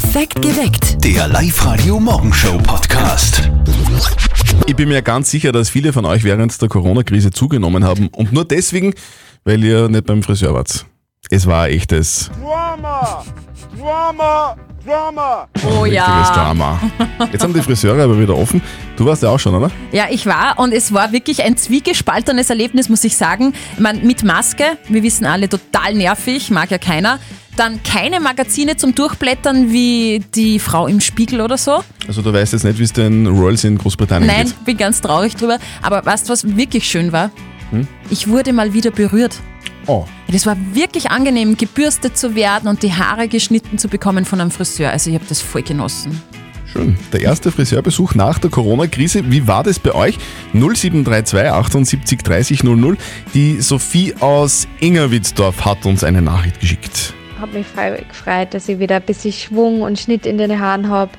Perfekt geweckt. Der Live-Radio-Morgenshow-Podcast. Ich bin mir ganz sicher, dass viele von euch während der Corona-Krise zugenommen haben und nur deswegen, weil ihr nicht beim Friseur wart. Es war echtes, Drama! Drama! Drama! Oh richtiges ja. Drama. Jetzt haben die Friseure aber wieder offen. Du warst ja auch schon, oder? Ja, ich war und es war wirklich ein zwiegespaltenes Erlebnis, muss ich sagen. Ich mein, mit Maske, wir wissen alle, total nervig, mag ja keiner. Dann keine Magazine zum Durchblättern wie die Frau im Spiegel oder so. Also du weißt jetzt nicht, wie es den Royals in Großbritannien Nein, geht. bin ganz traurig drüber. Aber weißt du, was wirklich schön war? Ich wurde mal wieder berührt. Oh, Das war wirklich angenehm, gebürstet zu werden und die Haare geschnitten zu bekommen von einem Friseur. Also ich habe das voll genossen. schön. Der erste Friseurbesuch nach der Corona-Krise. Wie war das bei euch? 0732 78 30 00. Die Sophie aus Ingerwitzdorf hat uns eine Nachricht geschickt. habe mich voll gefreut, dass ich wieder ein bisschen Schwung und Schnitt in den Haaren habe.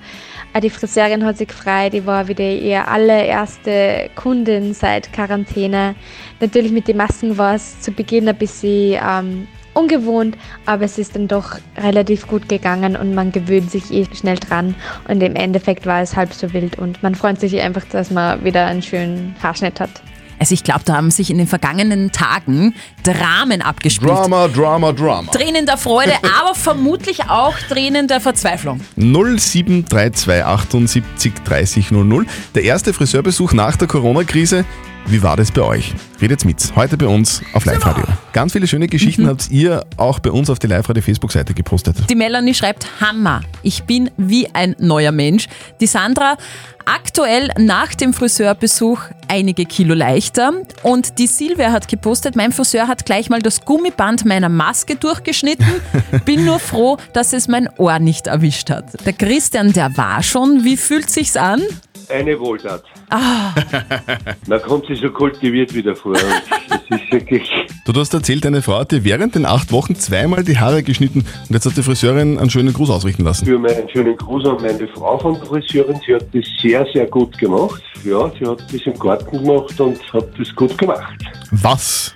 Auch die Friseurin hat sich gefreut, ich war wieder ihre allererste Kundin seit Quarantäne. Natürlich mit den Masken war es zu Beginn ein bisschen ähm, ungewohnt, aber es ist dann doch relativ gut gegangen und man gewöhnt sich eh schnell dran. Und im Endeffekt war es halb so wild und man freut sich einfach, dass man wieder einen schönen Haarschnitt hat. Also ich glaube, da haben sich in den vergangenen Tagen Dramen abgespielt. Drama, Drama, Drama. Tränen der Freude, aber vermutlich auch Tränen der Verzweiflung. 0732 78 30 00. Der erste Friseurbesuch nach der Corona-Krise. Wie war das bei euch? Redet's mit. Heute bei uns auf Live-Radio. Ganz viele schöne Geschichten habt ihr auch bei uns auf die Live-Radio-Facebook-Seite gepostet. Die Melanie schreibt, Hammer, ich bin wie ein neuer Mensch. Die Sandra, aktuell nach dem Friseurbesuch einige Kilo leichter. Und die Silvia hat gepostet, mein Friseur hat gleich mal das Gummiband meiner Maske durchgeschnitten. Bin nur froh, dass es mein Ohr nicht erwischt hat. Der Christian, der war schon. Wie fühlt sich's an? Eine Wohltat. Man kommt sich so kultiviert wieder vor. Das ist wirklich. Du hast erzählt, deine Frau hat dir während den acht Wochen zweimal die Haare geschnitten und jetzt hat die Friseurin einen schönen Gruß ausrichten lassen. Für meinen schönen Gruß an meine Frau von der Friseurin. Sie hat das sehr, sehr gut gemacht. Ja, sie hat das im Garten gemacht und hat das gut gemacht. Was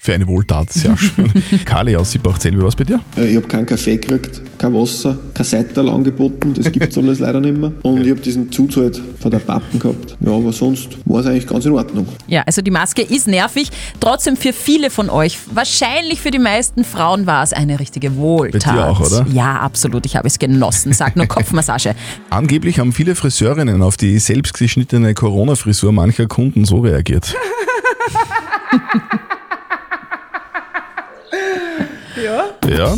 für eine Wohltat, sehr schön. Kali aus Siebach, erzähl mir was bei dir? Äh, Ich habe keinen Kaffee gekriegt, kein Wasser, kein Seital angeboten, das gibt's alles leider nicht mehr. Und ich habe diesen Zuzahlt von der Pappen gehabt. Ja, aber sonst war es eigentlich ganz in Ordnung. Ja, also die Maske ist nervig. Trotzdem für viele von euch, wahrscheinlich für die meisten Frauen war es eine richtige Wohltat. Bei dir auch, oder? Ja, absolut. Ich habe es genossen. Sag nur Kopfmassage. Angeblich haben viele Friseurinnen auf die selbstgeschnittene Corona-Frisur mancher Kunden so reagiert. ja. Ja.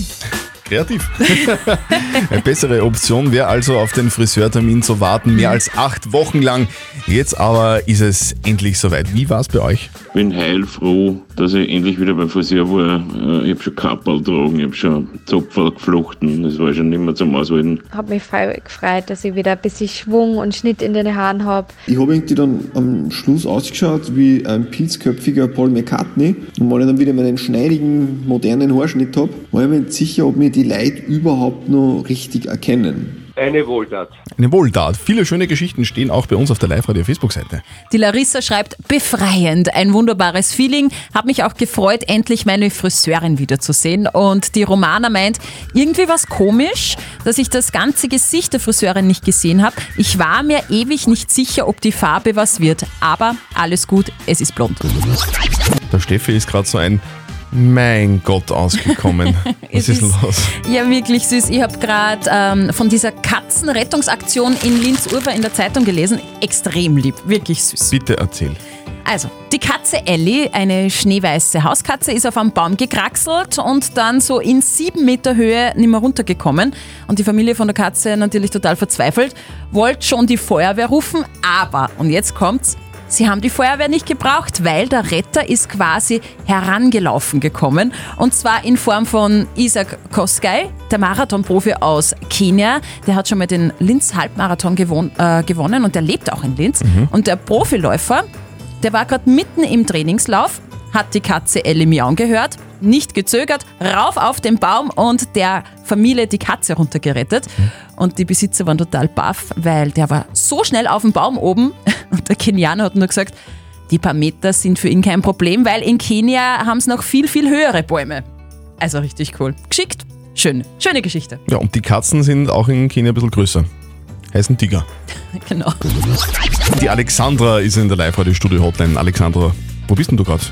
Kreativ. Eine bessere Option wäre also auf den Friseurtermin zu warten, mehr als acht Wochen lang. Jetzt aber ist es endlich soweit. Wie war es bei euch? bin heilfroh, dass ich endlich wieder beim Friseur war. Äh, Ich habe schon Kapperl getragen, ich habe schon Zopferl geflochten. Das war schon nicht mehr zum Aushalten. habe mich voll gefreut, dass ich wieder ein bisschen Schwung und Schnitt in den Haaren habe. Ich habe irgendwie dann am Schluss ausgeschaut wie ein pilzköpfiger Paul McCartney. Und weil ich dann wieder meinen schneidigen, modernen Haarschnitt habe, war ich mir nicht sicher, ob mir die Leute überhaupt noch richtig erkennen. Eine Wohltat. Eine Wohltat. Viele schöne Geschichten stehen auch bei uns auf der Live-Radio-Facebook-Seite. Die Larissa schreibt, befreiend, ein wunderbares Feeling. Hab mich auch gefreut, endlich meine Friseurin wiederzusehen. Und die Romana meint, irgendwie was komisch, dass ich das ganze Gesicht der Friseurin nicht gesehen habe. Ich war mir ewig nicht sicher, ob die Farbe was wird. Aber alles gut, es ist blond. Der Steffi ist gerade so ein Mein Gott ausgekommen. Was Es ist ist- los? Ja, wirklich süß. Ich habe gerade ähm, von dieser Katzenrettungsaktion in Linz-Urfer in der Zeitung gelesen. Extrem lieb, wirklich süß. Bitte erzähl. Also, die Katze Ellie, eine schneeweiße Hauskatze, ist auf einem Baum gekraxelt und dann so in sieben Meter Höhe nicht mehr runtergekommen. Und die Familie von der Katze natürlich total verzweifelt, wollte schon die Feuerwehr rufen, aber, und jetzt kommt's, sie haben die Feuerwehr nicht gebraucht, weil der Retter ist quasi herangelaufen gekommen. Und zwar in Form von Isaac Koskay, der Marathonprofi aus Kenia. Der hat schon mal den Linz-Halbmarathon gewon äh, gewonnen und der lebt auch in Linz. Und der Profiläufer, der war gerade mitten im Trainingslauf, hat die Katze Ellie miauen gehört, nicht gezögert, rauf auf den Baum und der Familie die Katze runtergerettet. Und die Besitzer waren total baff, weil der war so schnell auf dem Baum oben und der Kenianer hat nur gesagt, die paar Meter sind für ihn kein Problem, weil in Kenia haben sie noch viel, viel höhere Bäume. Also richtig cool. Geschickt, Schön, schöne Geschichte. Ja, und die Katzen sind auch in Kenia ein bisschen größer. Heißen Tiger. Genau. Die Alexandra ist in der Live-Radio-Studio-Hotline. Alexandra, wo bist denn du gerade?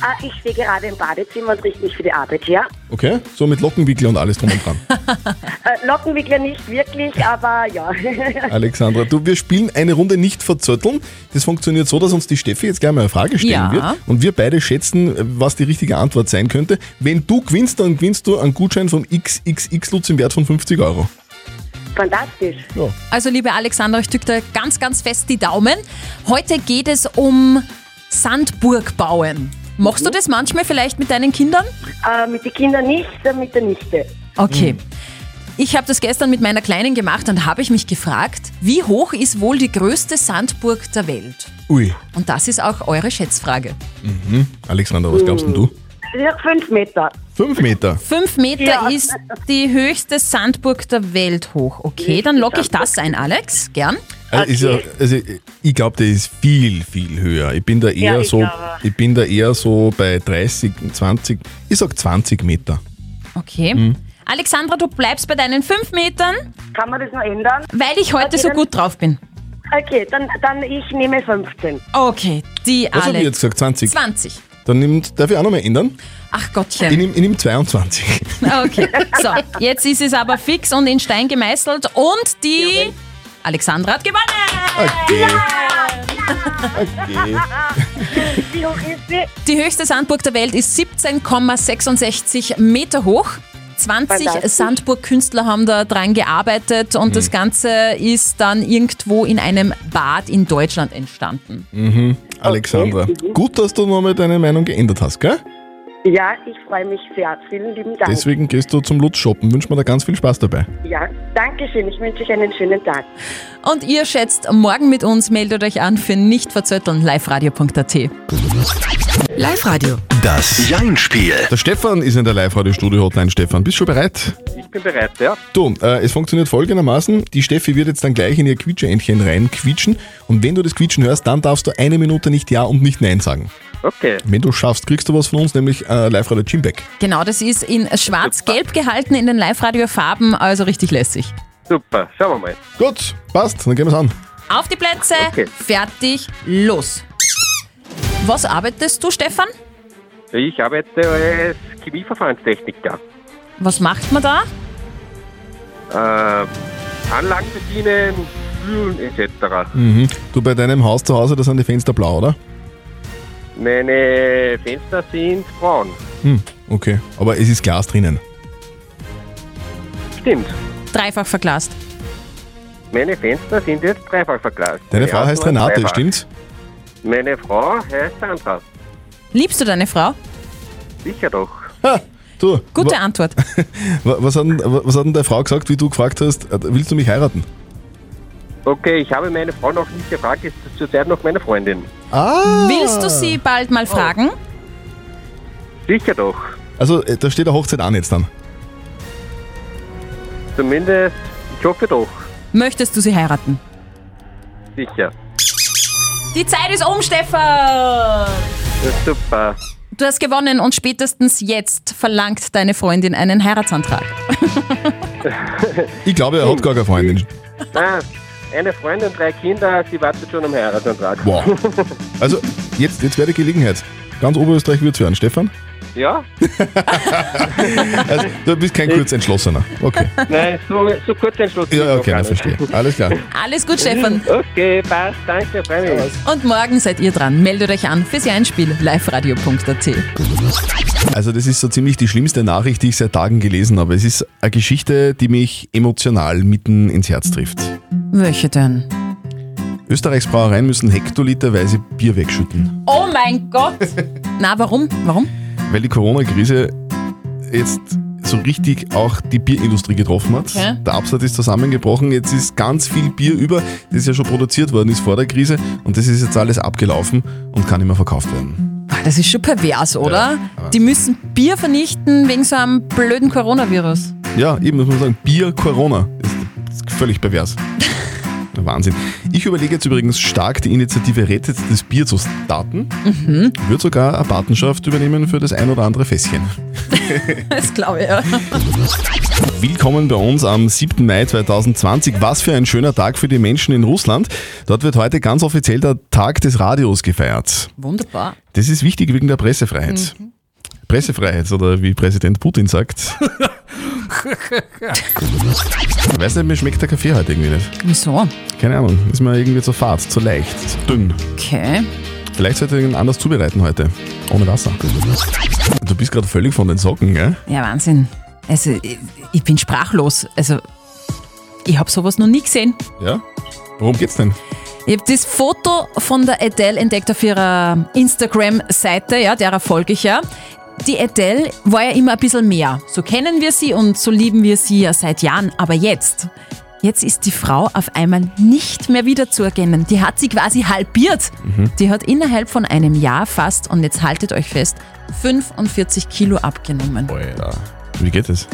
Ah, ich stehe gerade im Badezimmer und richte mich für die Arbeit her. Okay, so mit Lockenwickler und alles drum und dran. Äh, Lockenwickler nicht wirklich, aber ja. Alexandra, du, wir spielen eine Runde nicht verzötteln. Das funktioniert so, dass uns die Steffi jetzt gleich mal eine Frage stellen Ja. wird und wir beide schätzen, was die richtige Antwort sein könnte. Wenn du gewinnst, dann gewinnst du einen Gutschein vom XXX Lutz im Wert von 50 Euro. Fantastisch. Also liebe Alexandra, ich drücke dir ganz, ganz fest die Daumen. Heute geht es um Sandburg bauen. Machst du das manchmal vielleicht mit deinen Kindern? Äh, mit den Kindern nicht, äh, mit der Nichte. Okay. Ich habe das gestern mit meiner Kleinen gemacht und habe ich mich gefragt, wie hoch ist wohl die größte Sandburg der Welt? Ui. Und das ist auch eure Schätzfrage. Mhm. Alexandra, was glaubst denn du? Ja, fünf Meter. Fünf Meter. Fünf Meter Ja. ist die höchste Sandburg der Welt hoch. Okay, dann logge ich das ein, Alex. Gern. Also, ist ja, also ich glaube, der ist viel, viel höher. Ich bin da eher Ja, ich so, glaube. ich bin da eher so bei 30, 20, ich sag 20 Meter. Okay. Mhm. Alexandra, du bleibst bei deinen fünf Metern, Kann man das noch ändern? weil ich heute Okay, so gut drauf bin. Okay, dann, dann ich nehme 15. Okay, die Was habe ich Alex. jetzt gesagt? 20? 20. Dann nimmt, darf ich auch noch mal ändern? Ach Ich Gottchen. nehme ich nehm 22. Okay, so, jetzt ist es aber fix und in Stein gemeißelt und die Alexandra hat gewonnen. Okay. Okay. Wie hoch ist sie? Die höchste Sandburg der Welt ist 17,66 Meter hoch. 20 Fantastisch. Sandburg-Künstler haben da dran gearbeitet und das Ganze ist dann irgendwo in einem Bad in Deutschland entstanden. Alexandra, gut, dass du nochmal deine Meinung geändert hast, gell? Ja, ich freue mich sehr. Vielen lieben Dank. Deswegen gehst du zum Lutz shoppen. Wünsch mir da ganz viel Spaß dabei. Ja, danke schön. Ich wünsche euch einen schönen Tag. Und ihr schätzt morgen mit uns, meldet euch an für nicht verzötteln liveradio.at. Live-Radio. Das Jein-Spiel. Der Stefan ist in der Live-Radio-Studio-Hotline. Stefan, bist du schon bereit? Ich bin bereit, ja. Du, äh, es funktioniert folgendermaßen. Die Steffi wird jetzt dann gleich in ihr Quietscheentchen reinquietschen. Und wenn du das Quietschen hörst, dann darfst du eine Minute nicht Ja und nicht Nein sagen. Okay. Wenn du schaffst, kriegst du was von uns, nämlich äh, Live-Radio Gymback. Genau, das ist in schwarz-gelb gehalten in den Live-Radio-Farben, also richtig lässig. Super, schauen wir mal. Gut, passt, dann gehen wir's an. Auf die Plätze, Okay. fertig, los. Was arbeitest du, Stefan? Ich arbeite als Chemieverfahrenstechniker. Was macht man da? Äh, Anlagen bedienen, Kühlen etc. Mhm. Du bei deinem Haus zu Hause, da sind die Fenster blau, oder? Meine Fenster sind braun. Hm, okay. Aber es ist Glas drinnen. Stimmt. Dreifach verglast. Meine Fenster sind jetzt dreifach verglast. Deine Frau heißt Renate, dreifach. stimmt's? Meine Frau heißt Sandra. Liebst du deine Frau? Sicher doch. Ha, du, Gute wa- Antwort. wa- was, hat denn, wa- was hat denn deine Frau gesagt, wie du gefragt hast, äh, willst du mich heiraten? Okay, ich habe meine Frau noch nicht gefragt, ist zurzeit noch meine Freundin. Ah! Willst du sie bald mal fragen? Sicher doch. Also, äh, da steht der Hochzeit an jetzt dann. Zumindest, ich hoffe doch. Möchtest du sie heiraten? Sicher. Die Zeit ist um, Stefan! Das ist super. Du hast gewonnen und spätestens jetzt verlangt deine Freundin einen Heiratsantrag. Ich glaube, er hat gar keine Freundin. Ah, eine Freundin, drei Kinder, sie wartet schon am Heiratsantrag. Wow. Also, jetzt, jetzt wäre die Gelegenheit. Ganz Oberösterreich wird's hören, Stefan. Ja? Also, du bist kein Kurzentschlossener. Okay. Nein, so, so kurz entschlossen. Ja, ich okay, nicht. verstehe. Alles klar. Alles gut, Stefan. Okay, passt, danke, freue mich. Und morgen seid ihr dran. Meldet euch an fürs Einspiel liveradio.at. Also, das ist so ziemlich die schlimmste Nachricht, die ich seit Tagen gelesen habe. Es ist eine Geschichte, die mich emotional mitten ins Herz trifft. Welche denn? Österreichs Brauereien müssen hektoliterweise Bier wegschütten, Oh mein Gott! Na, warum? Warum? weil die Corona-Krise jetzt so richtig auch die Bierindustrie getroffen hat. Okay. Der Absatz ist zusammengebrochen. Jetzt ist ganz viel Bier über, das ja schon produziert worden ist vor der Krise. Und das ist jetzt alles abgelaufen und kann nicht mehr verkauft werden. Ah, Das ist schon pervers, oder? aber- Die müssen Bier vernichten wegen so einem blöden Coronavirus. Ja, eben muss man sagen, Bier Corona. Das ist völlig pervers. Wahnsinn. Ich überlege jetzt übrigens stark, die Initiative Rettet das Bier zu starten. Mhm. Würde sogar eine Patenschaft übernehmen für das ein oder andere Fässchen. Das glaube ich, ja. Willkommen bei uns am 7. Mai 2020. Was für ein schöner Tag für die Menschen in Russland. Dort wird heute ganz offiziell der Tag des Radios gefeiert. Wunderbar. Das ist wichtig wegen der Pressefreiheit. Pressefreiheit oder wie Präsident Putin sagt. Ich weiß nicht, mir schmeckt der Kaffee heute irgendwie nicht. Wieso? Keine Ahnung, ist mir irgendwie zu fad, zu leicht, zu dünn. Okay. Vielleicht sollte ich ihn anders zubereiten heute. Ohne Wasser. Du bist gerade völlig von den Socken, gell? Ja, Wahnsinn. Also, ich, ich bin sprachlos. Also, ich habe sowas noch nie gesehen. Ja? Worum geht's denn? Ich habe das Foto von der Adele entdeckt auf ihrer Instagram-Seite, ja, derer folge ich ja. Die Adele war ja immer ein bisschen mehr. So kennen wir sie und so lieben wir sie ja seit Jahren. Aber jetzt, jetzt ist die Frau auf einmal nicht mehr wiederzuerkennen. Die hat sie quasi halbiert. Die hat innerhalb von einem Jahr fast, und jetzt haltet euch fest, 45 Kilo abgenommen. Alter. Wie geht es?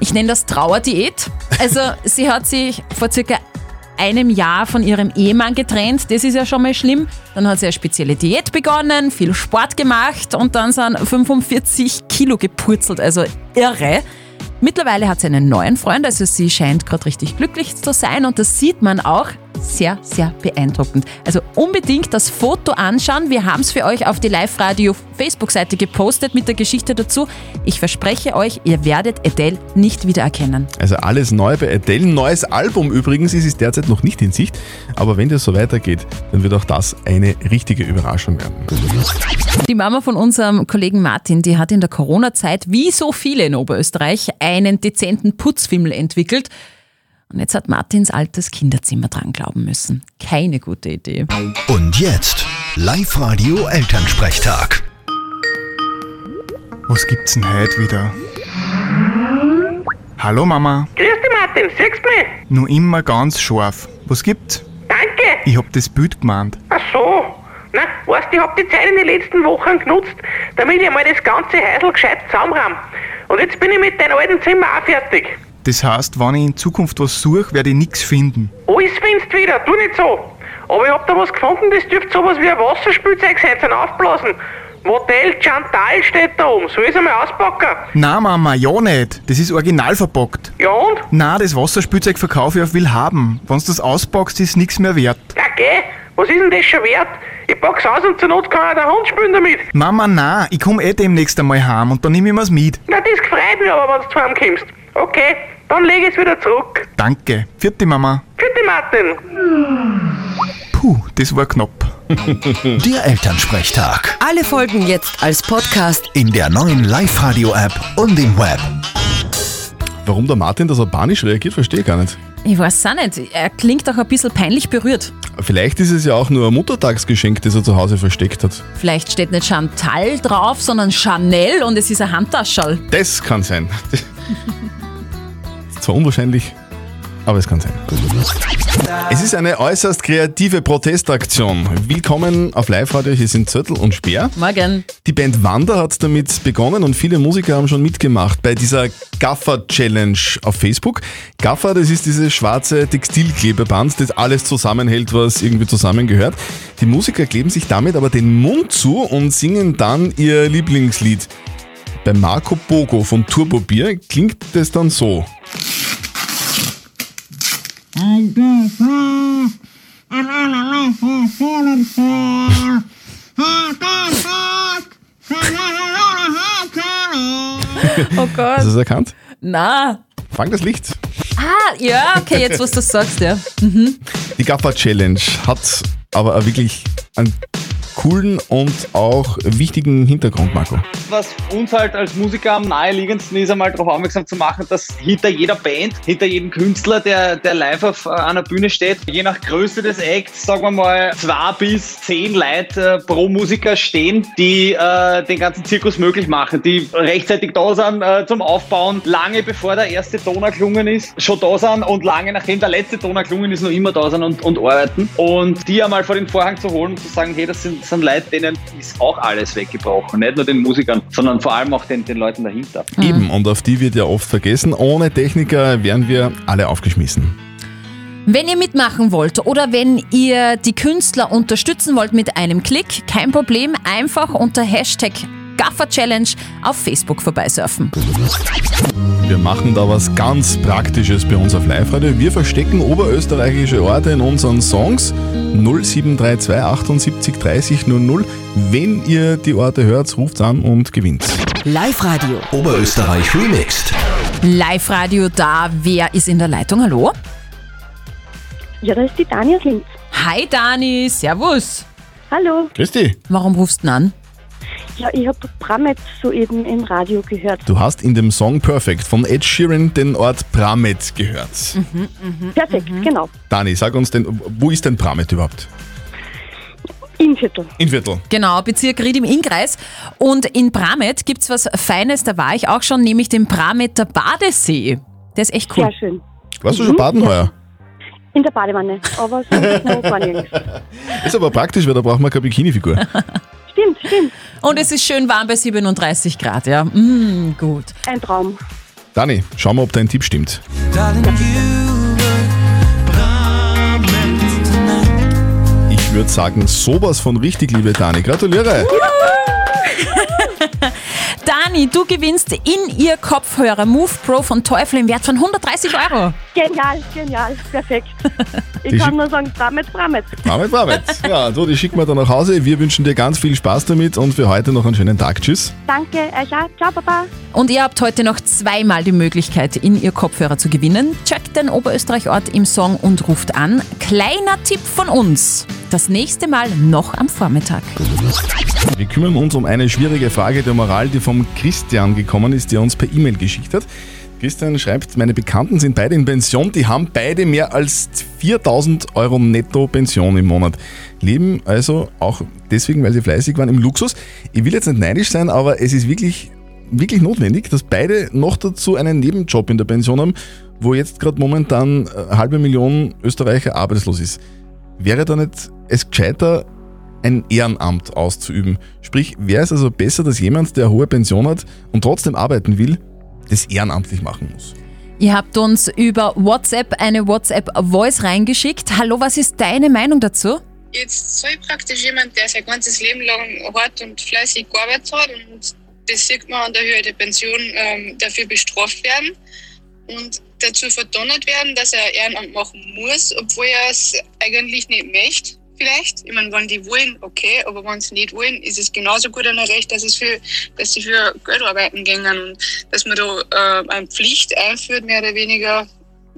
Ich nenne das Trauerdiät. Also sie hat sich vor circa einem Jahr von ihrem Ehemann getrennt. Das ist ja schon mal schlimm. Dann hat sie eine spezielle Diät begonnen, viel Sport gemacht und dann sind 45 Kilo gepurzelt. Also irre. Mittlerweile hat sie einen neuen Freund, also sie scheint gerade richtig glücklich zu sein und das sieht man auch sehr, sehr beeindruckend. Also unbedingt das Foto anschauen. Wir haben es für euch auf die Live-Radio Facebook-Seite gepostet mit der Geschichte dazu. Ich verspreche euch, ihr werdet Adele nicht wiedererkennen. Also alles neu bei Adele. Neues Album übrigens ist es derzeit noch nicht in Sicht. Aber wenn das so weitergeht, dann wird auch das eine richtige Überraschung werden. Die Mama von unserem Kollegen Martin, die hat in der Corona-Zeit, wie so viele in Oberösterreich, einen dezenten Putzfimmel entwickelt. Und jetzt hat Martins altes Kinderzimmer dran glauben müssen. Keine gute Idee. Und jetzt Live-Radio Elternsprechtag. Was gibt's denn heute wieder? Hallo Mama, Grüß dich, Martin. Siehst du mich? nur immer ganz scharf. Was gibt's? Danke. Ich hab das Bild gemeint. Ach so. Na, weißt du, ich hab die Zeit in den letzten Wochen genutzt, damit ich mal das ganze Häusl gescheit zusammenrahm. Und jetzt bin ich mit deinem alten Zimmer auch fertig. Das heißt, wenn ich in Zukunft was suche, werde ich nichts finden. Alles findest du wieder, tu nicht so. Aber ich hab da was gefunden, das dürfte sowas wie ein Wasserspielzeug sein zum Aufblasen. Modell Chantal steht da oben. Soll ich's einmal auspacken? Na Mama, ja nicht. Das ist original verpackt. Ja und? Na, das Wasserspielzeug verkaufe ich auf Willhaben. Wenn's das auspackst, ist nichts mehr wert. Ja, geh. Was ist denn das schon wert? Ich pack's aus und zur Not kann auch der Hund spielen damit. Mama, na, ich komm eh demnächst einmal heim und dann nehm ich mir's mit. Na, das gefreut mich aber, wenn du zu heim kommst. Okay, dann leg ich's wieder zurück. Danke. Vierte Mama. Bitte, Martin. Puh, das war knapp. Der Elternsprechtag. Alle Folgen jetzt als Podcast. In der neuen Live-Radio-App und im Web. Warum der Martin da so panisch reagiert, verstehe ich gar nicht. Ich weiß auch nicht. Er klingt auch ein bisschen peinlich berührt. Vielleicht ist es ja auch nur ein Muttertagsgeschenk, das er zu Hause versteckt hat. Vielleicht steht nicht Chantal drauf, sondern Chanel und es ist ein Handtaschel. Das kann sein. Zwar unwahrscheinlich, aber es kann sein. Es ist eine äußerst kreative Protestaktion. Willkommen auf Live-Radio, hier sind Zürtel und Speer. Morgen. Die Band Wander hat damit begonnen und viele Musiker haben schon mitgemacht bei dieser Gaffer-Challenge auf Facebook. Gaffer, das ist dieses schwarze Textilklebeband, das alles zusammenhält, was irgendwie zusammengehört. Die Musiker kleben sich damit aber den Mund zu und singen dann ihr Lieblingslied. Bei Marco Bogo von Turbo Bier klingt das dann so. Oh Gott. Hast du es erkannt? Na. Fang das Licht. Ah, ja, okay, jetzt was du sagst, ja. Mhm. Die Gaffer Challenge hat aber wirklich einen coolen und auch wichtigen Hintergrund, Marco. Was uns halt als Musiker am naheliegendsten ist, einmal darauf aufmerksam zu machen, dass hinter jeder Band, hinter jedem Künstler, der, der live auf äh, einer Bühne steht, je nach Größe des Acts, sagen wir mal, zwei bis zehn Leute äh, pro Musiker stehen, die äh, den ganzen Zirkus möglich machen, die rechtzeitig da sind äh, zum Aufbauen, lange bevor der erste Ton erklungen ist, schon da sind und lange nachdem der letzte Ton erklungen ist, noch immer da sind und, und arbeiten. Und die einmal vor den Vorhang zu holen und zu sagen, hey, das sind, das sind Leute, denen ist auch alles weggebrochen. Nicht nur den Musikern, sondern vor allem auch den, den Leuten dahinter. Eben, und auf die wird ja oft vergessen. Ohne Techniker wären wir alle aufgeschmissen. Wenn ihr mitmachen wollt oder wenn ihr die Künstler unterstützen wollt mit einem Klick, kein Problem, einfach unter Hashtag Gaffer Challenge auf Facebook vorbeisurfen. Wir machen da was ganz Praktisches bei uns auf Live-Radio. Wir verstecken oberösterreichische Orte in unseren Songs 0732 78 30 00. Wenn ihr die Orte hört, ruft an und gewinnt. Live-Radio. Oberösterreich remixed. Live-Radio da. Wer ist in der Leitung? Hallo? Ja, da ist die Dani aus Linz. Hi Dani, servus. Hallo. Grüß dich. Warum rufst du denn an? Ja, ich habe Bramet soeben im Radio gehört. Du hast in dem Song Perfect von Ed Sheeran den Ort Pramet gehört. Perfekt, genau. Dani, sag uns denn, wo ist denn Pramet überhaupt? Innviertel. Inviertel. Genau, Bezirk Ried im Innkreis. Und in Bramet gibt es was Feines, da war ich auch schon, nämlich den Brameter Badesee. Der ist echt cool. Sehr schön. Warst du schon baden heuer? In der Badewanne, aber sonst noch gar nirgends. Ist aber praktisch, weil da braucht man keine Bikini-Figur. Stimmt. Und es ist schön warm bei 37 Grad, ja. Mm, gut. Ein Traum. Dani, schau mal, ob dein Tipp stimmt. Ich würde sagen, sowas von richtig, liebe Dani. Gratuliere. Dani, du gewinnst in ihr Kopfhörer Move Pro von Teufel im Wert von 130 Euro. Genial, genial, perfekt. Ich Die kann nur sagen, Bramet, Bramet. Bramet, Bramet. Ja, so, die schicken wir dann nach Hause. Wir wünschen dir ganz viel Spaß damit und für heute noch einen schönen Tag. Tschüss. Danke, euch auch. Ciao, Papa. Und ihr habt heute noch zweimal die Möglichkeit, in ihr Kopfhörer zu gewinnen. Checkt den Oberösterreich-Ort im Song und ruft an. Kleiner Tipp von uns. Das nächste Mal noch am Vormittag. Wir kümmern uns um eine schwierige Frage der Moral, die vom Christian gekommen ist, der uns per E-Mail geschickt hat. Christian schreibt, meine Bekannten sind beide in Pension, die haben beide mehr als 4000 Euro netto Pension im Monat. Leben also auch deswegen, weil sie fleißig waren, im Luxus. Ich will jetzt nicht neidisch sein, aber es ist wirklich, wirklich notwendig, dass beide noch dazu einen Nebenjob in der Pension haben, wo jetzt gerade momentan eine halbe Million Österreicher arbeitslos ist. Wäre da nicht es gescheiter, ein Ehrenamt auszuüben? Sprich, wäre es also besser, dass jemand, der eine hohe Pension hat und trotzdem arbeiten will, das ehrenamtlich machen muss? Ihr habt uns über WhatsApp eine WhatsApp-Voice reingeschickt. Hallo, was ist deine Meinung dazu? Jetzt soll praktisch jemand, der sein ganzes Leben lang hart und fleißig gearbeitet hat und das sieht man an der Höhe der Pension, ähm, dafür bestraft werden und dazu verdonnert werden, dass er Ehrenamt machen muss, obwohl er es eigentlich nicht möchte. Vielleicht. Ich meine, wenn die wollen, okay, aber wenn sie nicht wollen, ist es genauso gut ein Recht, dass, es für, dass sie für Geld arbeiten gehen und dass man da äh, eine Pflicht einführt, mehr oder weniger,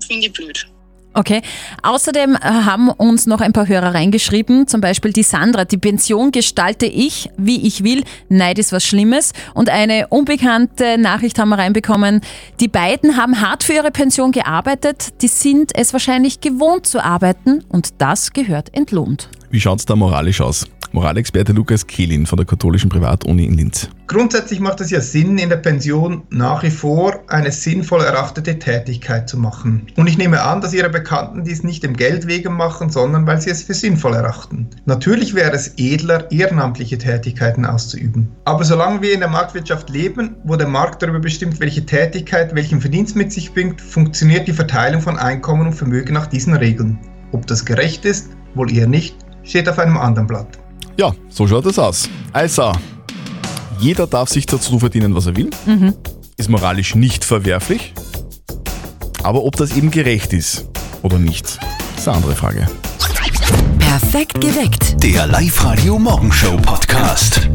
finde ich blöd. Okay. Außerdem äh, haben uns noch ein paar Hörer reingeschrieben, zum Beispiel die Sandra. Die Pension gestalte ich, wie ich will. Neid ist was Schlimmes. Und eine unbekannte Nachricht haben wir reinbekommen. Die beiden haben hart für ihre Pension gearbeitet. Die sind es wahrscheinlich gewohnt zu arbeiten und das gehört entlohnt. Wie schaut's da moralisch aus? Moralexperte Lukas Kehlin von der katholischen Privatuni in Linz. Grundsätzlich macht es ja Sinn, in der Pension nach wie vor eine sinnvoll erachtete Tätigkeit zu machen. Und ich nehme an, dass Ihre Bekannten dies nicht dem Geld wegen machen, sondern weil sie es für sinnvoll erachten. Natürlich wäre es edler, ehrenamtliche Tätigkeiten auszuüben. Aber solange wir in der Marktwirtschaft leben, wo der Markt darüber bestimmt, welche Tätigkeit welchen Verdienst mit sich bringt, funktioniert die Verteilung von Einkommen und Vermögen nach diesen Regeln. Ob das gerecht ist, wohl eher nicht, steht auf einem anderen Blatt. Ja, so schaut es aus. Also, jeder darf sich dazu verdienen, was er will. Mhm. Ist moralisch nicht verwerflich. Aber ob das eben gerecht ist oder nicht, ist eine andere Frage. Perfekt geweckt. Der Live-Radio Morgenshow Podcast.